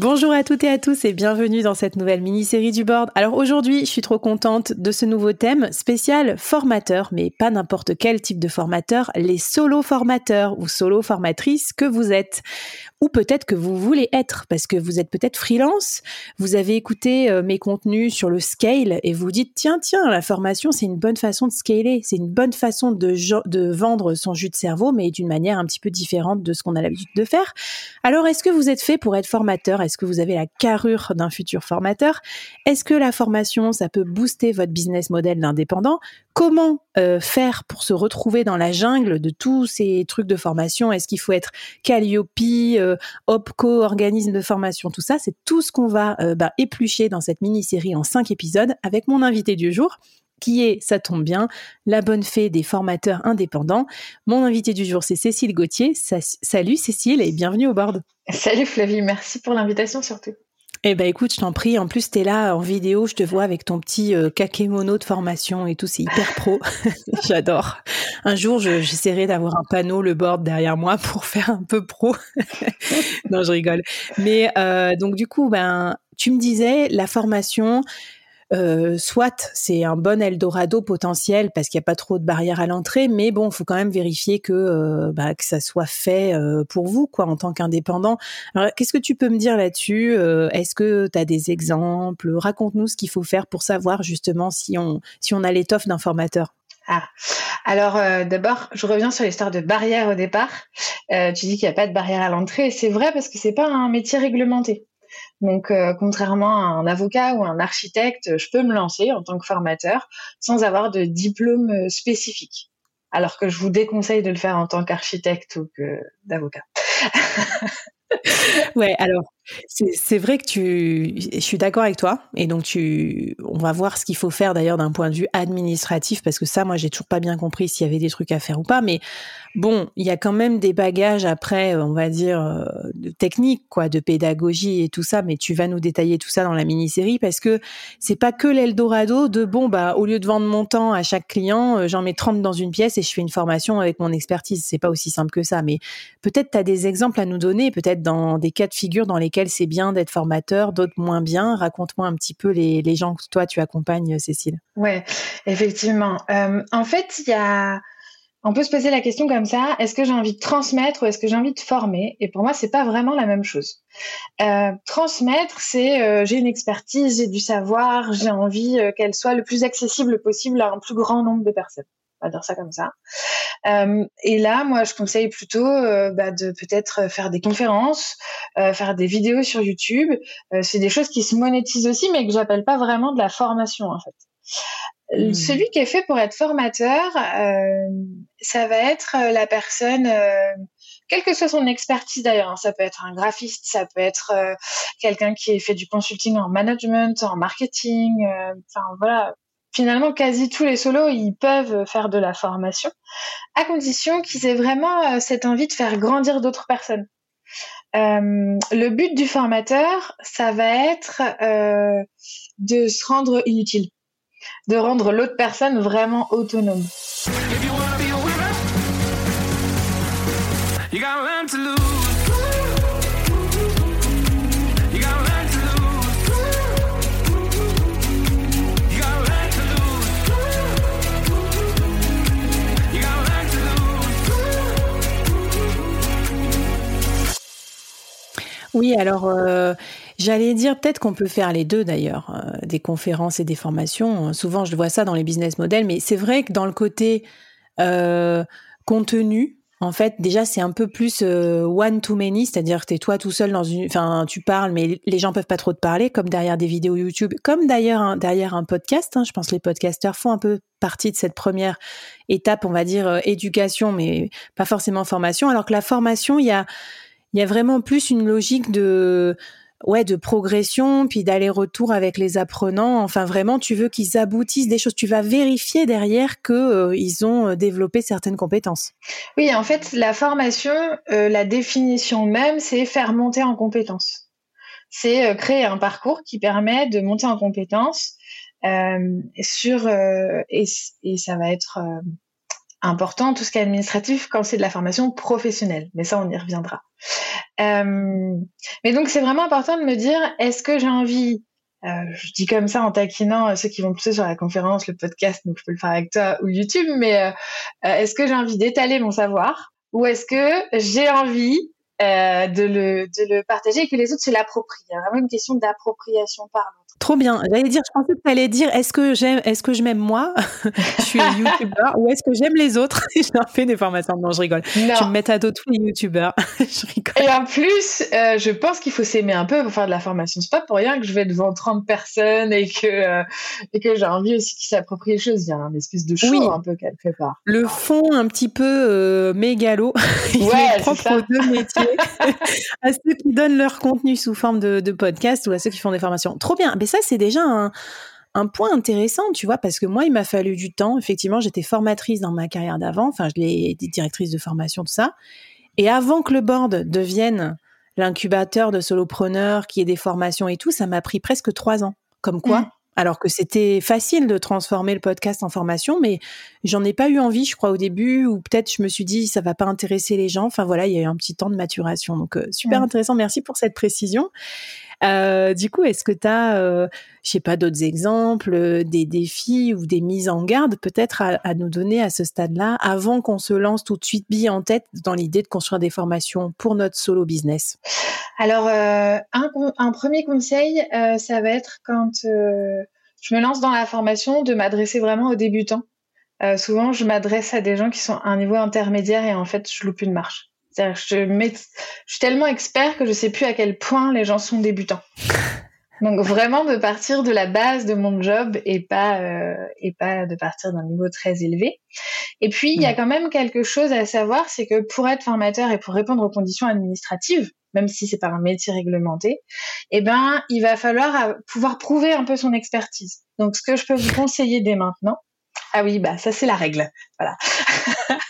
Bonjour à toutes et à tous et bienvenue dans cette nouvelle mini-série du board. Alors aujourd'hui, je suis trop contente de ce nouveau thème spécial formateur, mais pas n'importe quel type de formateur, les solo formateurs ou solo formatrices que vous êtes ou peut-être que vous voulez être parce que vous êtes peut-être freelance, vous avez écouté euh, mes contenus sur le scale et vous dites tiens tiens la formation c'est une bonne façon de scaler, c'est une bonne façon de, de vendre son jus de cerveau mais d'une manière un petit peu différente de ce qu'on a l'habitude de faire. Alors est-ce que vous êtes fait pour être formateur? Est-ce que vous avez la carrure d'un futur formateur? Est-ce que la formation ça peut booster votre business model d'indépendant? Comment euh, faire pour se retrouver dans la jungle de tous ces trucs de formation? Est-ce qu'il faut être Calliope euh, OPCO, organisme de formation, tout ça, c'est tout ce qu'on va euh, bah, éplucher dans cette mini-série en cinq épisodes avec mon invité du jour qui est, ça tombe bien, la bonne fée des formateurs indépendants. Mon invité du jour, c'est Cécile Gauthier. salut Cécile et bienvenue au board. Salut Flavie, merci pour l'invitation surtout. Eh ben écoute, je t'en prie. En plus, tu es là en vidéo, je te vois avec ton petit euh, kakémono de formation et tout, c'est hyper pro. J'adore. Un jour, j'essaierai d'avoir un panneau, le board derrière moi pour faire un peu pro. non, je rigole. Mais euh, donc du coup, ben, tu me disais la formation, euh, soit c'est un bon Eldorado potentiel parce qu'il n'y a pas trop de barrières à l'entrée, mais bon, faut quand même vérifier que euh, bah, que ça soit fait euh, pour vous, quoi, en tant qu'indépendant. Alors, qu'est-ce que tu peux me dire là-dessus Est-ce que tu as des exemples? Raconte-nous ce qu'il faut faire pour savoir justement si on si on a l'étoffe d'un formateur. Ah. Alors d'abord, je reviens sur l'histoire de barrières au départ. tu dis qu'il n'y a pas de barrière à l'entrée, c'est vrai parce que c'est pas un métier réglementé. Donc, euh, contrairement à un avocat ou un architecte, je peux me lancer en tant que formateur sans avoir de diplôme euh, spécifique. Alors que je vous déconseille de le faire en tant qu'architecte ou que d'avocat. ouais, alors c'est vrai que tu, je suis d'accord avec toi, et donc tu, on va voir ce qu'il faut faire d'ailleurs d'un point de vue administratif, parce que ça, moi, j'ai toujours pas bien compris s'il y avait des trucs à faire ou pas. Mais bon, il y a quand même des bagages après, on va dire, euh, de technique, quoi, de pédagogie et tout ça. Mais tu vas nous détailler tout ça dans la mini-série, parce que c'est pas que l'Eldorado de bon, bah, au lieu de vendre mon temps à chaque client, euh, j'en mets 30 dans une pièce et je fais une formation avec mon expertise. C'est pas aussi simple que ça. Mais peut-être tu as des exemples à nous donner, peut-être dans des cas de figure dans lesquels c'est bien d'être formateur, d'autres moins bien. Raconte-moi un petit peu les, gens que toi tu accompagnes, Cécile. Ouais, effectivement. Euh, en fait, il y a on peut se poser la question comme ça est-ce que j'ai envie de transmettre ou est-ce que j'ai envie de former? Et pour moi, c'est pas vraiment la même chose. Euh, transmettre, c'est euh, j'ai une expertise, j'ai du savoir, j'ai envie qu'elle soit le plus accessible possible à un plus grand nombre de personnes on va dire ça comme ça. Euh, et là, moi, je conseille plutôt euh, bah, de peut-être faire des conférences, euh, faire des vidéos sur YouTube. c'est des choses qui se monétisent aussi, mais que j'appelle pas vraiment de la formation en fait. Hmm. Celui qui est fait pour être formateur, ça va être la personne, quelle que soit son expertise d'ailleurs. Hein. ça peut être un graphiste, ça peut être quelqu'un qui ait fait du consulting en management, en marketing. Enfin voilà, finalement, quasi tous les solos, ils peuvent faire de la formation, à condition qu'ils aient vraiment euh, cette envie de faire grandir d'autres personnes. le but du formateur, ça va être de se rendre inutile, de rendre l'autre personne vraiment autonome. Oui, alors euh, j'allais dire peut-être qu'on peut faire les deux d'ailleurs, euh, des conférences et des formations. Souvent, je vois ça dans les business models, mais c'est vrai que dans le côté euh, contenu, en fait, déjà, c'est un peu plus one to many, c'est-à-dire que tu es toi tout seul dans une, enfin, tu parles, mais les gens peuvent pas trop te parler, comme derrière des vidéos YouTube, comme d'ailleurs derrière un podcast. Hein. je pense que les podcasteurs font un peu partie de cette première étape, on va dire éducation, mais pas forcément formation. Alors que la formation, il y a il y a vraiment plus une logique de ouais de progression puis d'aller-retour avec les apprenants. Enfin vraiment tu veux qu'ils aboutissent des choses. Tu vas vérifier derrière que euh, ils ont euh, développé certaines compétences. Oui en fait la formation euh, la définition même c'est faire monter en compétences. C'est créer un parcours qui permet de monter en compétences sur et, et, ça va être important, tout ce qui est administratif, quand c'est de la formation professionnelle. Mais ça, on y reviendra. Euh, mais donc, c'est vraiment important de me dire, est-ce que j'ai envie, euh, je dis comme ça en taquinant ceux qui vont pousser sur la conférence, le podcast, donc je peux le faire avec toi ou YouTube, mais euh, est-ce que j'ai envie d'étaler mon savoir? Ou est-ce que j'ai envie de, le, de le partager et que les autres se l'approprient Il y a vraiment une question d'appropriation par Trop bien. J'allais dire, je pensais que tu allais dire, est-ce que j'aime, est-ce que je m'aime moi? Je suis youtubeur ou est-ce que j'aime les autres? Je leur fais des formations. Non, je rigole. Je me mets à dos tous les youtubeurs. je rigole. Et en plus, euh, je pense qu'il faut s'aimer un peu pour faire de la formation. C'est pas pour rien que je vais devant 30 personnes et que, euh, et que j'ai envie aussi qu'ils s'approprient les choses. Il y a un espèce de show un peu qu'elle prépare. Le fond un petit peu euh, mégalo. Il est propre aux deux métiers. à ceux qui donnent leur contenu sous forme de, podcast ou à ceux qui font des formations. Trop bien. Mais ça, c'est déjà un, point intéressant, tu vois, parce que moi, il m'a fallu du temps. Effectivement, j'étais formatrice dans ma carrière d'avant. Enfin, je l'ai directrice de formation, tout ça. Et avant que le board devienne l'incubateur de solopreneurs, qui ait des formations et tout, ça m'a pris presque trois ans. Comme quoi, mmh. Alors que c'était facile de transformer le podcast en formation, mais j'en ai pas eu envie, je crois, au début, ou peut-être je me suis dit, ça va pas intéresser les gens. Enfin voilà, il y a eu un petit temps de maturation. Donc, euh, super intéressant. Merci pour cette précision. Euh, du coup, est-ce que tu as, euh, je sais pas, d'autres exemples, euh, des défis ou des mises en garde peut-être à, nous donner à ce stade-là, avant qu'on se lance tout de suite bille en tête dans l'idée de construire des formations pour notre solo business? Alors, un, un, premier conseil, ça va être quand je me lance dans la formation, de m'adresser vraiment aux débutants. souvent, je m'adresse à des gens qui sont à un niveau intermédiaire et en fait, je loupe une marche. Je, suis tellement expert que je sais plus à quel point les gens sont débutants. Donc vraiment de partir de la base de mon job et pas euh, et pas de partir d'un niveau très élevé. Et puis il y a quand même quelque chose à savoir, c'est que pour être formateur et pour répondre aux conditions administratives, même si c'est pas un métier réglementé, eh ben il va falloir euh, pouvoir prouver un peu son expertise. Donc ce que je peux vous conseiller dès maintenant, ah oui, bah ça c'est la règle. Voilà.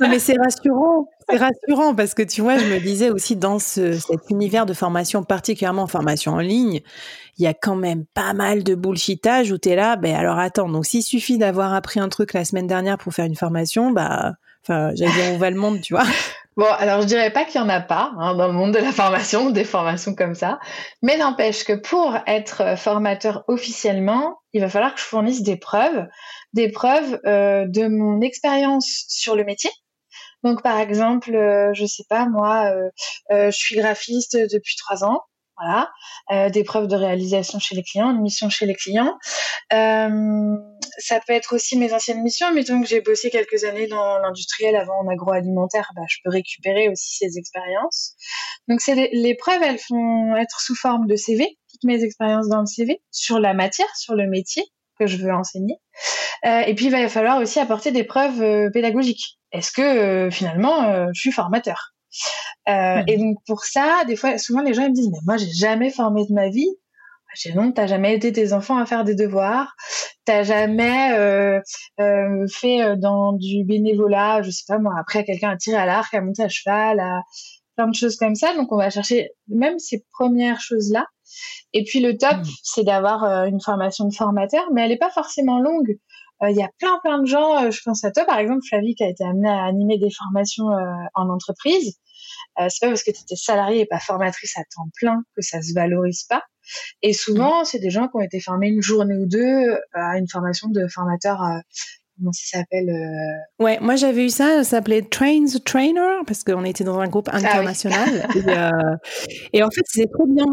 Mais c'est rassurant, c'est rassurant parce que tu vois, je me disais aussi dans ce, cet univers de formation, particulièrement formation en ligne, il y a quand même pas mal de bullshitage où tu là, ben alors attends, donc s'il suffit d'avoir appris un truc la semaine dernière pour faire une formation, bah enfin, j'allais dire on va le monde, tu vois. Bon, alors je dirais pas qu'il y en a pas hein, dans le monde de la formation, des formations comme ça, mais n'empêche que pour être formateur officiellement, il va falloir que je fournisse des preuves, des preuves euh, de mon expérience sur le métier, donc, par exemple, euh, je sais pas, moi, euh, euh, je suis graphiste depuis trois ans. Voilà, des preuves de réalisation chez les clients, une mission chez les clients. ça peut être aussi mes anciennes missions, mais donc j'ai bossé quelques années dans l'industriel avant en agroalimentaire, bah, je peux récupérer aussi ces expériences. Donc c'est les preuves, elles font être sous forme de CV, toutes mes expériences dans le CV, sur la matière, sur le métier que je veux enseigner. et puis il va falloir aussi apporter des preuves pédagogiques est-ce que euh, finalement euh, je suis formateur? Euh, Et donc pour ça, des fois, souvent les gens ils me disent mais moi j'ai jamais formé de ma vie. J'ai non, t'as jamais aidé tes enfants à faire des devoirs, t'as jamais fait dans du bénévolat, je sais pas moi, après quelqu'un à tirer à l'arc, à monter à cheval, à plein de choses comme ça. Donc, on va chercher même ces premières choses-là. Et puis, le top, mmh. c'est d'avoir euh, une formation de formateur, mais elle n'est pas forcément longue. Euh, il y a plein, plein de gens, je pense à toi, par exemple, Flavie, qui a été amenée à animer des formations en entreprise. C'est pas parce que tu étais salariée et pas formatrice à temps plein que ça se valorise pas. Et souvent, mmh. c'est des gens qui ont été formés une journée ou deux à une formation de formateur comment ça s'appelle euh... Ouais, moi j'avais eu ça, ça s'appelait Train the Trainer parce qu'on était dans un groupe ah international. et, euh, et, en fait, c'est trop bien.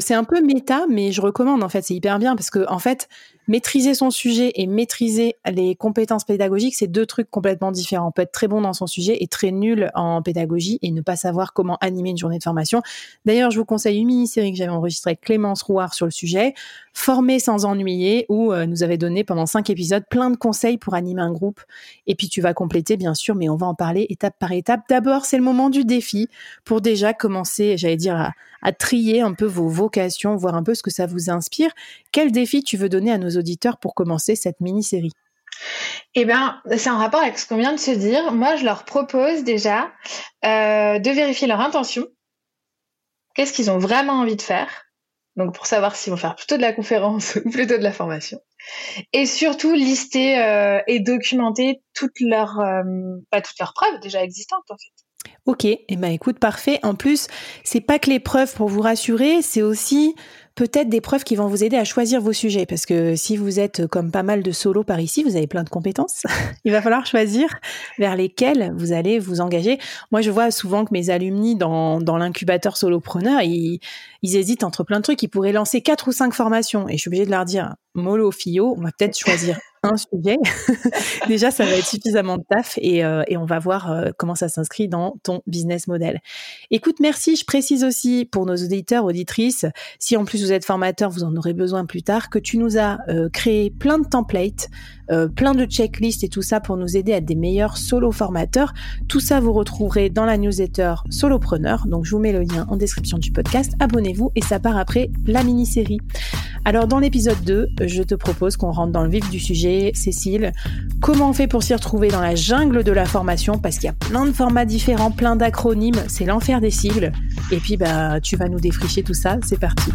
C'est un peu méta, mais je recommande en fait, c'est hyper bien parce que en fait, maîtriser son sujet et maîtriser les compétences pédagogiques, c'est deux trucs complètement différents. On peut être très bon dans son sujet et très nul en pédagogie et ne pas savoir comment animer une journée de formation. D'ailleurs, je vous conseille une mini-série que j'avais enregistrée avec Clémence Rouard sur le sujet, Former sans ennuyer, où euh, nous avait donné pendant cinq épisodes plein de conseils pour animer un groupe. Et puis tu vas compléter, bien sûr, mais on va en parler étape par étape. D'abord, c'est le moment du défi pour déjà commencer, j'allais dire, à, à trier un peu vos vocations, voir un peu ce que ça vous inspire. Quel défi tu veux donner à nos auditeurs pour commencer cette mini-série? Eh bien, c'est en rapport avec ce qu'on vient de se dire. Moi, je leur propose déjà euh, de vérifier leur intention. Qu'est-ce qu'ils ont vraiment envie de faire? Donc, pour savoir s'ils vont faire plutôt de la conférence ou plutôt de la formation. Et surtout, lister euh, et documenter toutes leurs, euh, pas toutes leurs preuves déjà existantes, en fait. Ok, et eh ben écoute, parfait. En plus, c'est pas que les preuves pour vous rassurer, c'est aussi peut-être des preuves qui vont vous aider à choisir vos sujets. Parce que si vous êtes comme pas mal de solos par ici, vous avez plein de compétences. Il va falloir choisir vers lesquelles vous allez vous engager. Moi, je vois souvent que mes alumni dans, l'incubateur solopreneur, ils, ils hésitent entre plein de trucs. Ils pourraient lancer quatre ou cinq formations. Et je suis obligée de leur dire, mollo, fio, on va peut-être choisir sujet. Déjà, ça va être suffisamment de taf et, euh, on va voir euh, comment ça s'inscrit dans ton business model. Écoute, merci. Je précise aussi pour nos auditeurs, auditrices, si en plus vous êtes formateur, vous en aurez besoin plus tard, que tu nous as euh, créé plein de templates, plein de checklists et tout ça pour nous aider à être des meilleurs solo formateurs. Tout ça, vous retrouverez dans la newsletter Solopreneur. Donc, je vous mets le lien en description du podcast. Abonnez-vous et ça part après la mini-série. Alors, dans l'épisode 2, je te propose qu'on rentre dans le vif du sujet Cécile. Comment on fait pour s'y retrouver dans la jungle de la formation? Parce qu'il y a plein de formats différents, plein d'acronymes, c'est l'enfer des sigles. Et puis, bah, tu vas nous défricher tout ça. C'est parti.